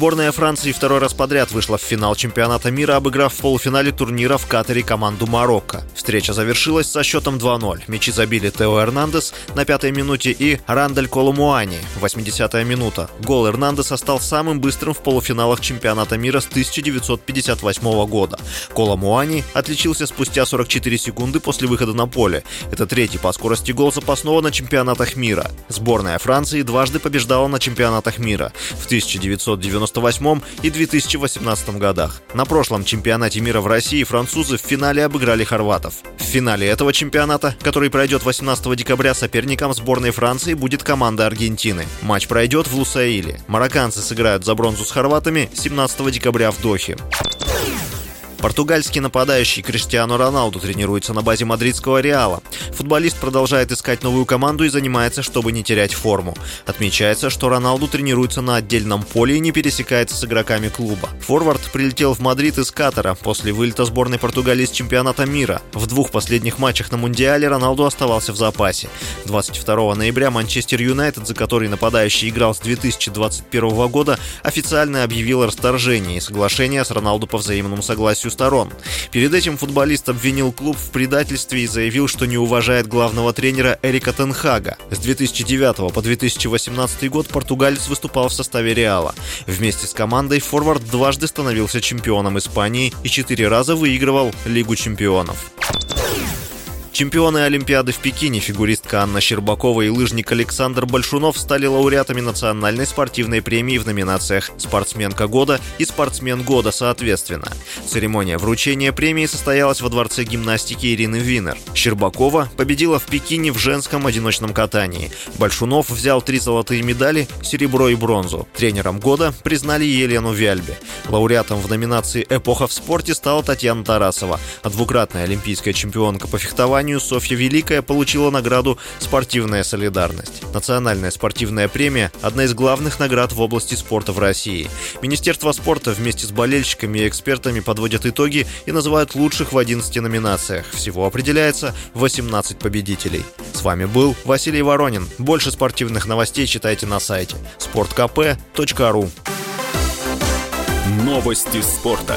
Сборная Франции второй раз подряд вышла в финал чемпионата мира, обыграв в полуфинале турнира в Катаре команду Марокко. Встреча завершилась со счетом 2-0. Мячи забили Тео Эрнандес на пятой минуте и Рандаль Колумуани, 80-я минута. Гол Эрнандеса стал самым быстрым в полуфиналах чемпионата мира с 1958 года. Колумуани отличился спустя 44 секунды после выхода на поле. Это третий по скорости гол запасного на чемпионатах мира. Сборная Франции дважды побеждала на чемпионатах мира. В 1990 1998 и 2018 годах. На прошлом чемпионате мира в России французы в финале обыграли хорватов. В финале этого чемпионата, который пройдет 18 декабря, соперником сборной Франции будет команда Аргентины. Матч пройдет в Лусаиле. Марокканцы сыграют за бронзу с хорватами 17 декабря в Дохе. Португальский нападающий Криштиану Роналду тренируется на базе мадридского Реала. Футболист продолжает искать новую команду и занимается, чтобы не терять форму. Отмечается, что Роналду тренируется на отдельном поле и не пересекается с игроками клуба. Форвард прилетел в Мадрид из Катара после вылета сборной Португалии с чемпионата мира. В двух последних матчах на Мундиале Роналду оставался в запасе. 22 ноября Манчестер Юнайтед, за который нападающий играл с 2021 года, официально объявил о расторжении соглашения с Роналду по взаимному согласию помощью сторон. Перед этим футболист обвинил клуб в предательстве и заявил, что не уважает главного тренера Эрика Тенхага. С 2009 по 2018 год португалец выступал в составе Реала. Вместе с командой форвард дважды становился чемпионом Испании и четыре раза выигрывал Лигу чемпионов. Чемпионы Олимпиады в Пекине, фигуристка Анна Щербакова и лыжник Александр Большунов стали лауреатами национальной спортивной премии в номинациях «Спортсменка года» и «Спортсмен года» соответственно. Церемония вручения премии состоялась во Дворце гимнастики Ирины Винер. Щербакова победила в Пекине в женском одиночном катании. Большунов взял три золотые медали, серебро и бронзу. Тренером года признали Елену Вяльбе. Лауреатом в номинации «Эпоха в спорте» стала Татьяна Тарасова, а двукратная олимпийская чемпионка по фехтованию соревнованию Софья Великая получила награду «Спортивная солидарность». Национальная спортивная премия – одна из главных наград в области спорта в России. Министерство спорта вместе с болельщиками и экспертами подводят итоги и называют лучших в 11 номинациях. Всего определяется 18 победителей. С вами был Василий Воронин. Больше спортивных новостей читайте на сайте sportkp.ru Новости спорта.